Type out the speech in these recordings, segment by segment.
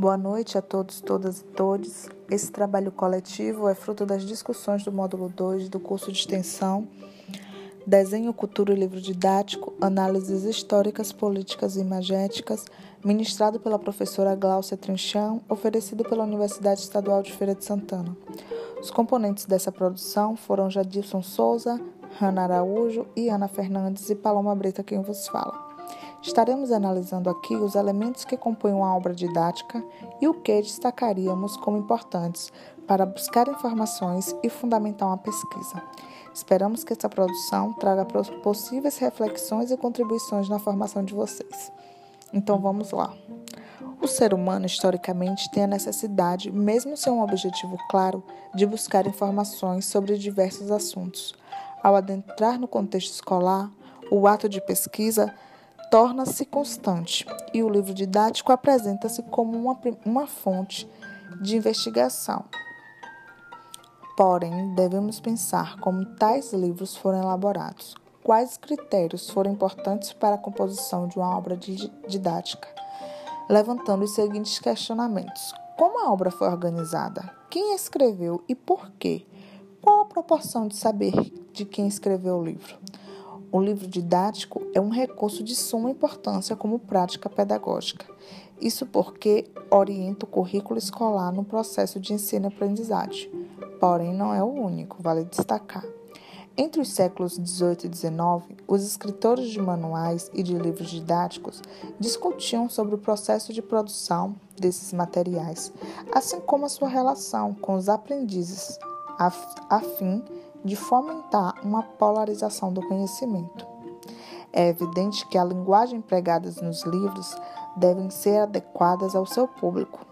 Boa noite a todos, todas e todos. Esse trabalho coletivo é fruto das discussões do módulo 2 do curso de extensão Desenho, Cultura e Livro Didático, Análises Históricas, Políticas e Imagéticas, ministrado pela professora Gláucia Trinchão, oferecido pela Universidade Estadual de Feira de Santana. Os componentes dessa produção foram Jadilson Souza, Rana Araújo e Ana Fernandes e Paloma Brita quem vos fala. Estaremos analisando aqui os elementos que compõem uma obra didática e o que destacaríamos como importantes para buscar informações e fundamentar uma pesquisa. Esperamos que essa produção traga possíveis reflexões e contribuições na formação de vocês. Então vamos lá. O ser humano, historicamente, tem a necessidade, mesmo sem um objetivo claro, de buscar informações sobre diversos assuntos. Ao adentrar no contexto escolar, o ato de pesquisa torna-se constante e o livro didático apresenta-se como uma, uma fonte de investigação. Porém, devemos pensar como tais livros foram elaborados, quais critérios foram importantes para a composição de uma obra didática, levantando os seguintes questionamentos: como a obra foi organizada? Quem escreveu e por quê? Qual a proporção de saber de quem escreveu o livro? O livro didático é um recurso de suma importância como prática pedagógica. Isso porque orienta o currículo escolar no processo de ensino-aprendizagem. Porém, não é o único, vale destacar. Entre os séculos XVIII e XIX, os escritores de manuais e de livros didáticos discutiam sobre o processo de produção desses materiais, assim como a sua relação com os aprendizes, a fim de fomentar uma polarização do conhecimento. É evidente que a linguagem empregada nos livros devem ser adequadas ao seu público.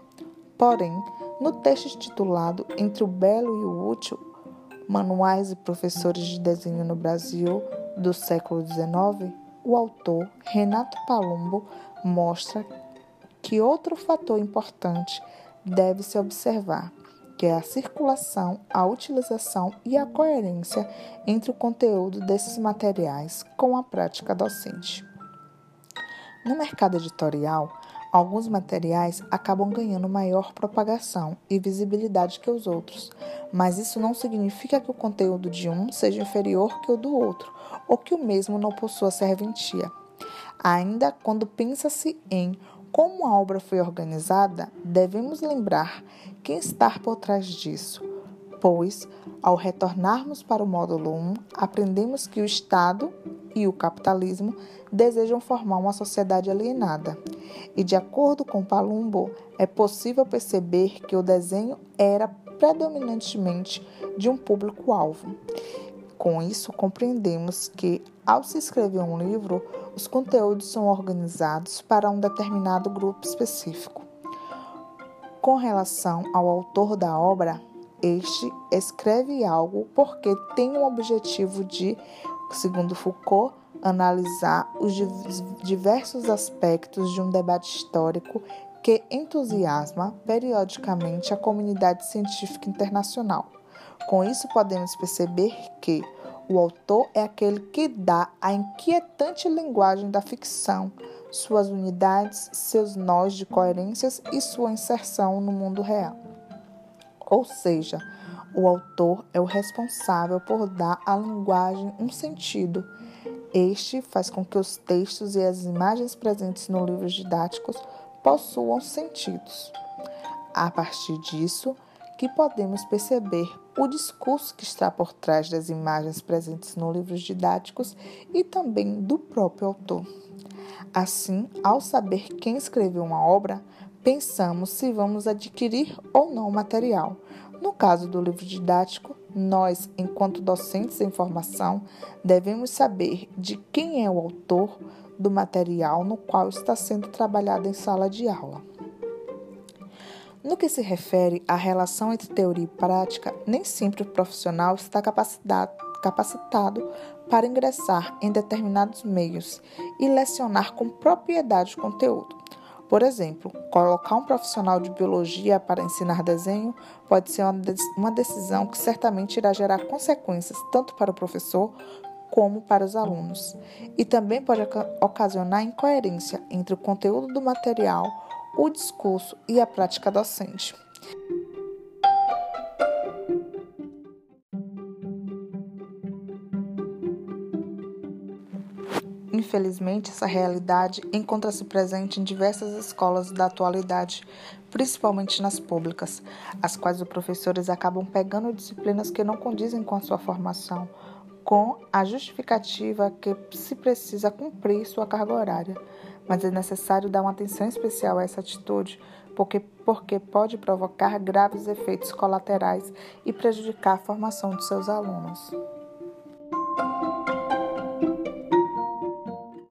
Porém, no texto intitulado Entre o Belo e o Útil, Manuais e Professores de Desenho no Brasil do século XIX, o autor Renato Palumbo mostra que outro fator importante deve se observar que é a circulação, a utilização e a coerência entre o conteúdo desses materiais com a prática docente. No mercado editorial, alguns materiais acabam ganhando maior propagação e visibilidade que os outros, mas isso não significa que o conteúdo de um seja inferior que o do outro, ou que o mesmo não possua serventia. Ainda quando pensa-se em como a obra foi organizada, devemos lembrar quem está por trás disso, pois, ao retornarmos para o módulo 1, aprendemos que o Estado e o capitalismo desejam formar uma sociedade alienada. E, de acordo com Palumbo, é possível perceber que o desenho era predominantemente de um público-alvo. Com isso, compreendemos que, ao se escrever um livro, os conteúdos são organizados para um determinado grupo específico. Com relação ao autor da obra, este escreve algo porque tem o objetivo de, segundo Foucault, analisar os diversos aspectos de um debate histórico que entusiasma periodicamente a comunidade científica internacional. Com isso, podemos perceber que o autor é aquele que dá a inquietante linguagem da ficção, suas unidades, seus nós de coerências e sua inserção no mundo real. Ou seja, o autor é o responsável por dar à linguagem um sentido. Este faz com que os textos e as imagens presentes no livros didáticos possuam sentidos. A partir disso, que podemos perceber o discurso que está por trás das imagens presentes nos livros didáticos e também do próprio autor. Assim, ao saber quem escreveu uma obra, pensamos se vamos adquirir ou não o material. No caso do livro didático, nós, enquanto docentes em formação, devemos saber de quem é o autor do material no qual está sendo trabalhado em sala de aula. No que se refere à relação entre teoria e prática, nem sempre o profissional está capacitado para ingressar em determinados meios e lecionar com propriedade o conteúdo. Por exemplo, colocar um profissional de biologia para ensinar desenho pode ser uma decisão que certamente irá gerar consequências tanto para o professor como para os alunos, e também pode ocasionar incoerência entre o conteúdo do material o discurso e a prática docente. Infelizmente, essa realidade encontra-se presente em diversas escolas da atualidade, principalmente nas públicas, as quais os professores acabam pegando disciplinas que não condizem com a sua formação, com a justificativa que se precisa cumprir sua carga horária. Mas é necessário dar uma atenção especial a essa atitude, porque, porque pode provocar graves efeitos colaterais e prejudicar a formação de seus alunos.